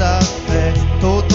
sa fait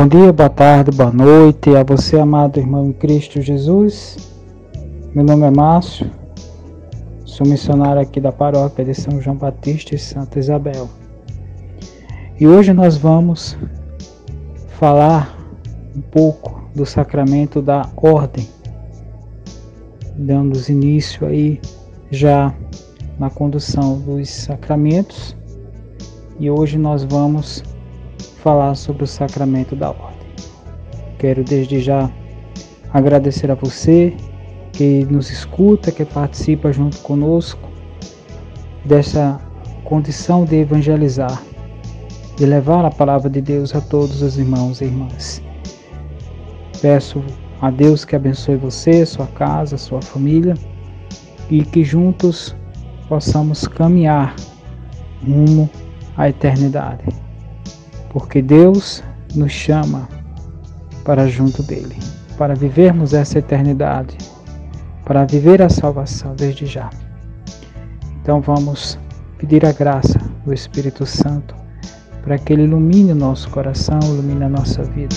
Bom dia, boa tarde, boa noite a você, amado irmão em Cristo Jesus. Meu nome é Márcio, sou missionário aqui da paróquia de São João Batista e Santa Isabel. E hoje nós vamos falar um pouco do sacramento da ordem, dando início aí já na condução dos sacramentos. E hoje nós vamos falar sobre o sacramento da ordem. Quero desde já agradecer a você que nos escuta, que participa junto conosco dessa condição de evangelizar, de levar a palavra de Deus a todos os irmãos e irmãs. Peço a Deus que abençoe você, sua casa, sua família e que juntos possamos caminhar rumo à eternidade. Porque Deus nos chama para junto dele, para vivermos essa eternidade, para viver a salvação desde já. Então vamos pedir a graça do Espírito Santo para que ele ilumine o nosso coração, ilumine a nossa vida.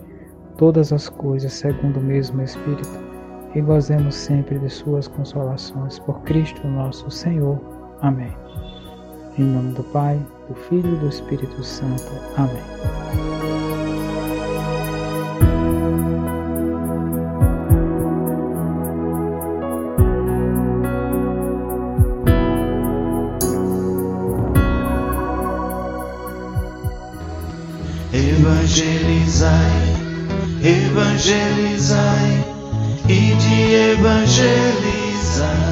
todas as coisas segundo o mesmo Espírito e gozemos sempre de Suas consolações por Cristo nosso Senhor. Amém. Em nome do Pai, do Filho e do Espírito Santo. Amém. Evangelizai, evangelizai e de evangelizar.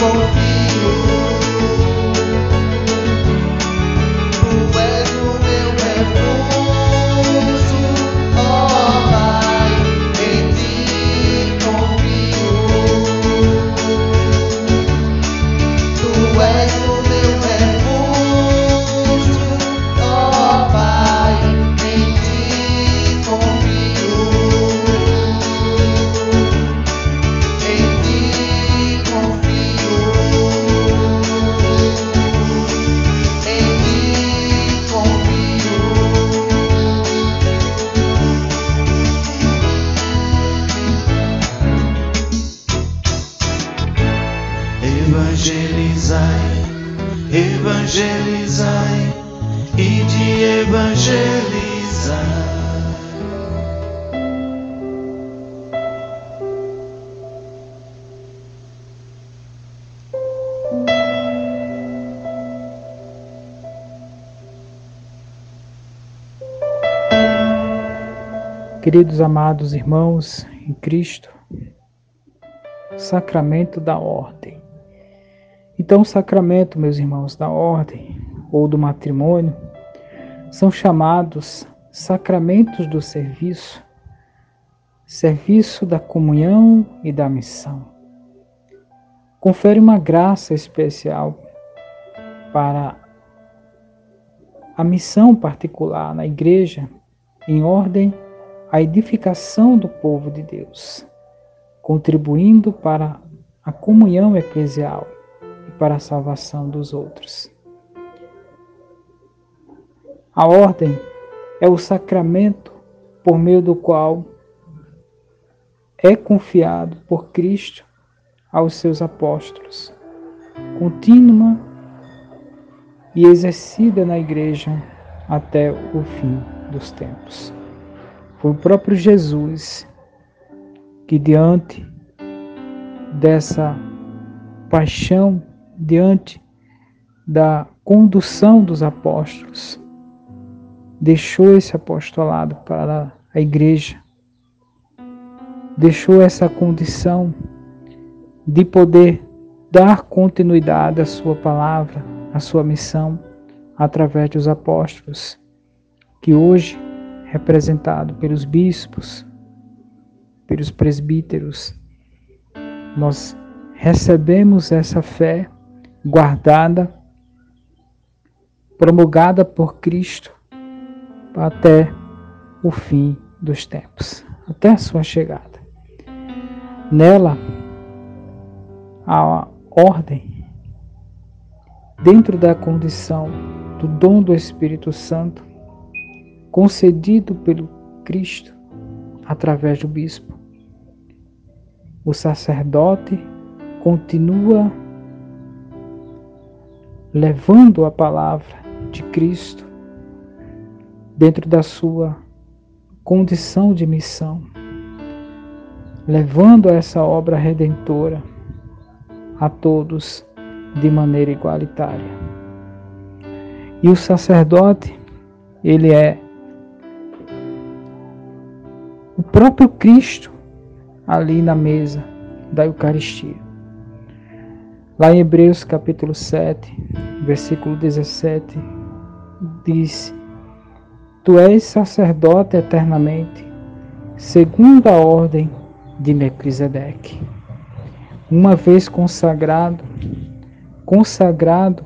people Queridos amados irmãos em Cristo, sacramento da ordem. Então, o sacramento, meus irmãos, da ordem ou do matrimônio são chamados sacramentos do serviço, serviço da comunhão e da missão. Confere uma graça especial para a missão particular na igreja em ordem à edificação do povo de Deus, contribuindo para a comunhão eclesial e para a salvação dos outros. A ordem é o sacramento por meio do qual é confiado por Cristo aos seus apóstolos, contínua e exercida na igreja até o fim dos tempos. Foi o próprio Jesus que, diante dessa paixão, diante da condução dos apóstolos, deixou esse apostolado para a igreja, deixou essa condição de poder dar continuidade à sua palavra, à sua missão, através dos apóstolos, que hoje, representado pelos bispos, pelos presbíteros, nós recebemos essa fé guardada, promulgada por Cristo até o fim dos tempos, até a sua chegada. Nela, a ordem, dentro da condição do dom do Espírito Santo, concedido pelo Cristo através do bispo, o sacerdote continua levando a palavra de Cristo dentro da sua condição de missão, levando essa obra redentora a todos de maneira igualitária. E o sacerdote, ele é o próprio Cristo ali na mesa da Eucaristia. Lá em Hebreus capítulo 7, versículo 17, diz: Tu és sacerdote eternamente, segundo a ordem de Melquisedeque. Uma vez consagrado, consagrado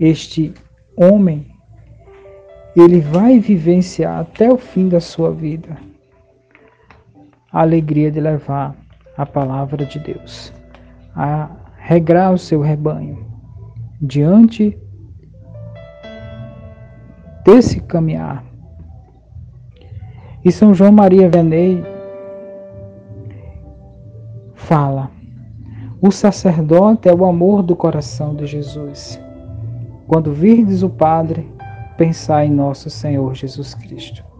este homem, ele vai vivenciar até o fim da sua vida a alegria de levar a palavra de Deus, a regrar o seu rebanho diante desse caminhar. E São João Maria Venei fala: o sacerdote é o amor do coração de Jesus. Quando virdes o Padre, pensai em nosso Senhor Jesus Cristo.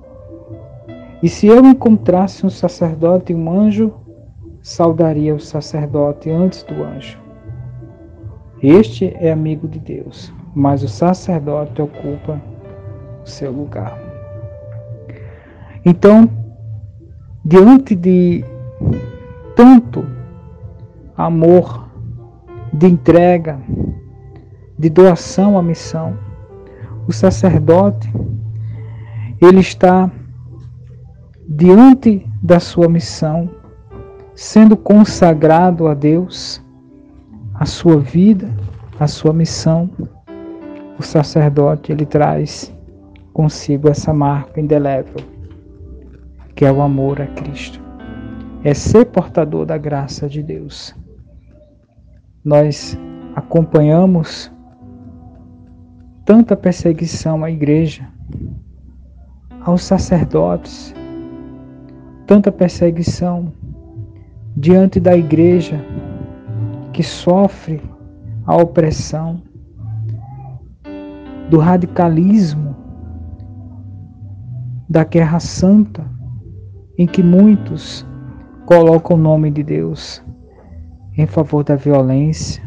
E se eu encontrasse um sacerdote e um anjo, saudaria o sacerdote antes do anjo. Este é amigo de Deus, mas o sacerdote ocupa o seu lugar. Então, diante de tanto amor, de entrega, de doação à missão, o sacerdote ele está diante da sua missão, sendo consagrado a Deus, a sua vida, a sua missão. O sacerdote ele traz consigo essa marca indelével, que é o amor a Cristo. É ser portador da graça de Deus. Nós acompanhamos tanta perseguição à igreja, aos sacerdotes, tanta perseguição diante da igreja que sofre a opressão, do radicalismo, da guerra santa, em que muitos colocam o nome de Deus em favor da violência,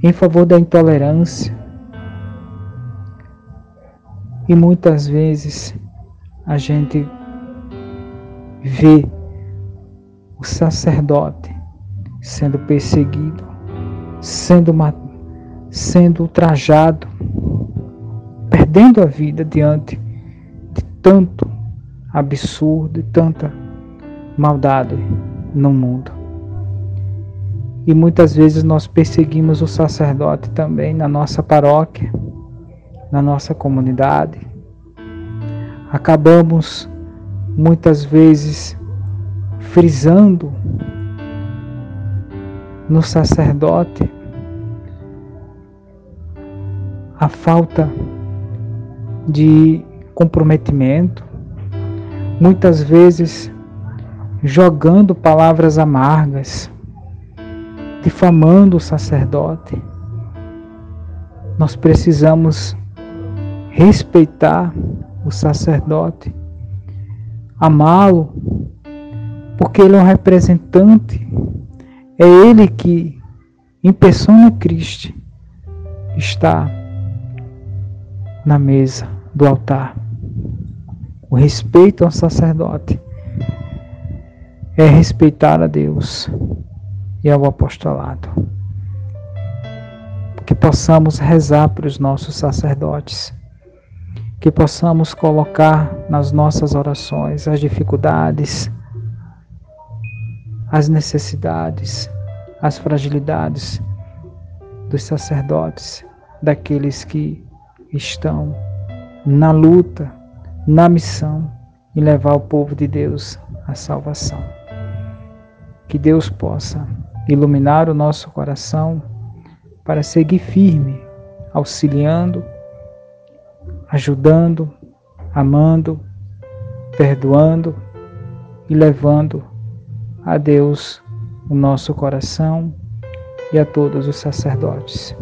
em favor da intolerância. E muitas vezes a gente vê o sacerdote sendo perseguido, sendo, sendo ultrajado, perdendo a vida diante de tanto absurdo e tanta maldade no mundo. E muitas vezes nós perseguimos o sacerdote também na nossa paróquia, na nossa comunidade. Acabamos muitas vezes frisando no sacerdote a falta de comprometimento, muitas vezes jogando palavras amargas, difamando o sacerdote. Nós precisamos respeitar o sacerdote, amá-lo, porque ele é um representante, é ele que, em persona Cristo, está na mesa do altar. O respeito ao sacerdote é respeitar a Deus e ao apostolado. Que possamos rezar para os nossos sacerdotes, que possamos colocar nas nossas orações as dificuldades, as necessidades, as fragilidades dos sacerdotes, daqueles que estão na luta, na missão e levar o povo de Deus à salvação. Que Deus possa iluminar o nosso coração para seguir firme, auxiliando, ajudando, amando, perdoando e levando a Deus o nosso coração e a todos os sacerdotes.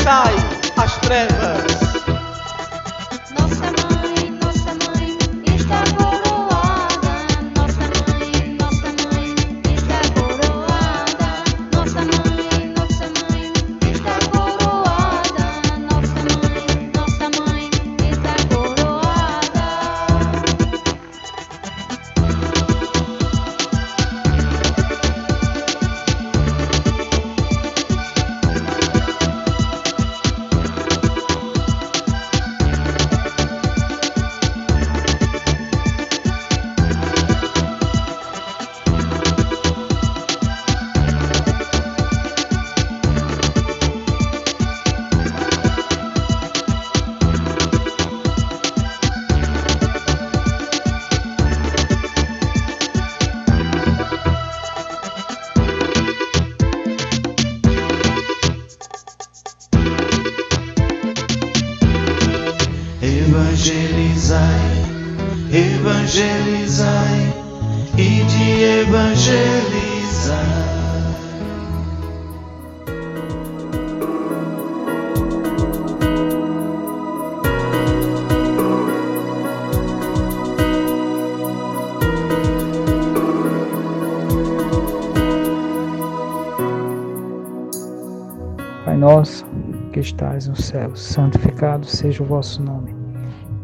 Cessai as trevas. Evangelizai, evangelizai e de evangelizar. Pai nosso, que estais no céu, santificado seja o vosso nome.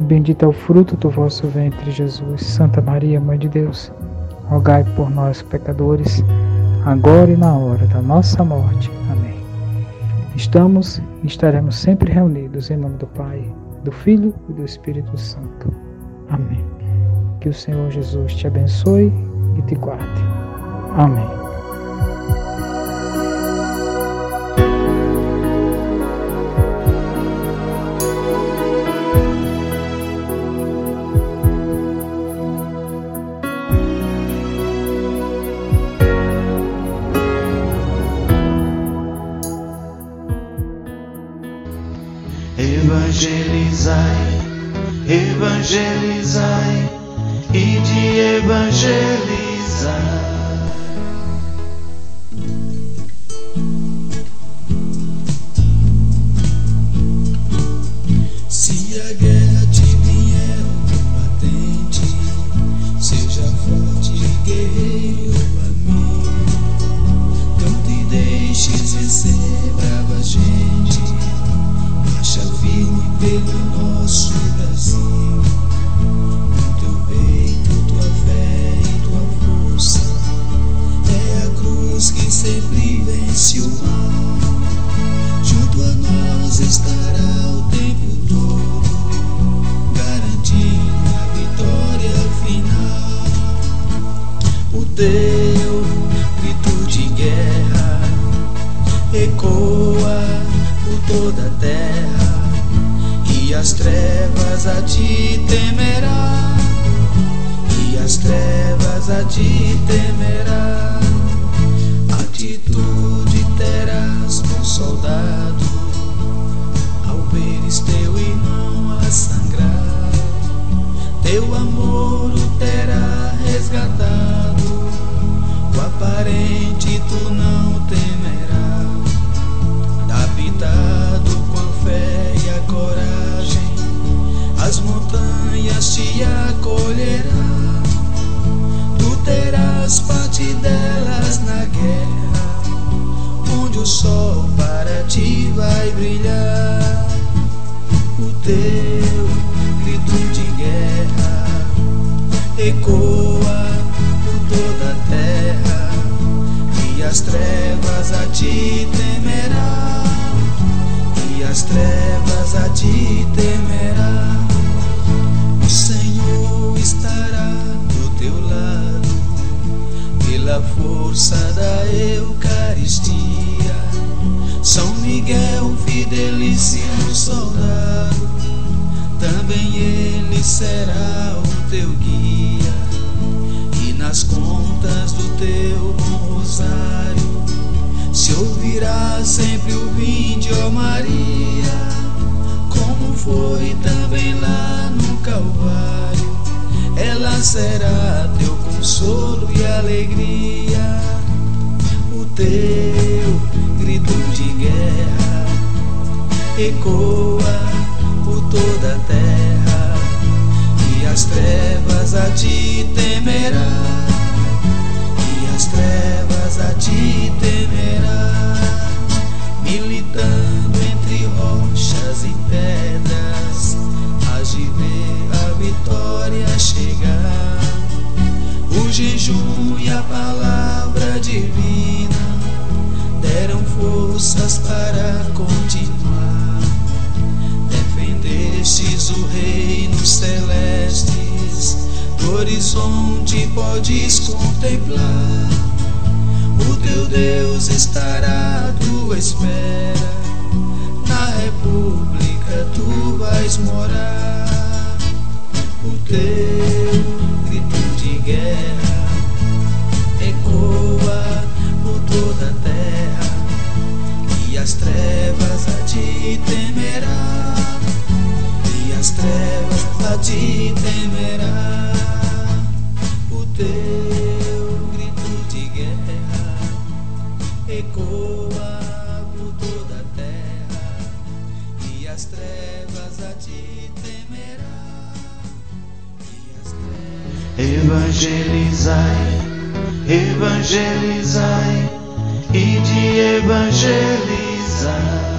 bendito é o fruto do vosso ventre, Jesus. Santa Maria, Mãe de Deus, rogai por nós, pecadores, agora e na hora da nossa morte. Amém. Estamos e estaremos sempre reunidos em nome do Pai, do Filho e do Espírito Santo. Amém. Que o Senhor Jesus te abençoe e te guarde. Amém. Evangelizai e de evangelizar. Se a guerra te vier combatente, seja forte, guerreiro, amigo. Não te deixes vencer, brava gente. Marcha firme pelo nosso Brasil. Sempre vence o mal. Junto a nós estará teu amor o terá resgatado o aparente tu não temerá habitado com a fé e a coragem, as montanhas te acolherão. Tu terás parte delas na guerra, onde o sol para ti vai brilhar. O teu guerra ecoa por toda a terra e as trevas a ti temerá e as trevas a ti temerá o Senhor estará do teu lado pela força da Eucaristia. São Miguel fidelíssimo soldado também ele será o teu guia e nas contas do teu bom rosário se ouvirá sempre o vinde, ó Maria, como foi também lá no Calvário. Ela será teu consolo e alegria, o teu grito de guerra ecoa por toda a terra e as trevas a ti temerá. E as trevas a ti temerá militando entre rochas e pedras hás de ver a vitória chegar. O jejum e a palavra divina deram forças para continuar defendestes o reino celestes do horizonte podes contemplar. O teu Deus estará à tua espera na república tu vais morar. O teu grito de guerra ecoa por toda a terra e as trevas a ti temerá. e as trevas a ti temerá. O teu grito de guerra ecoa por toda a terra. E as trevas a ti temerá. As trevas Evangelizai, evangelizai e de evangelizar.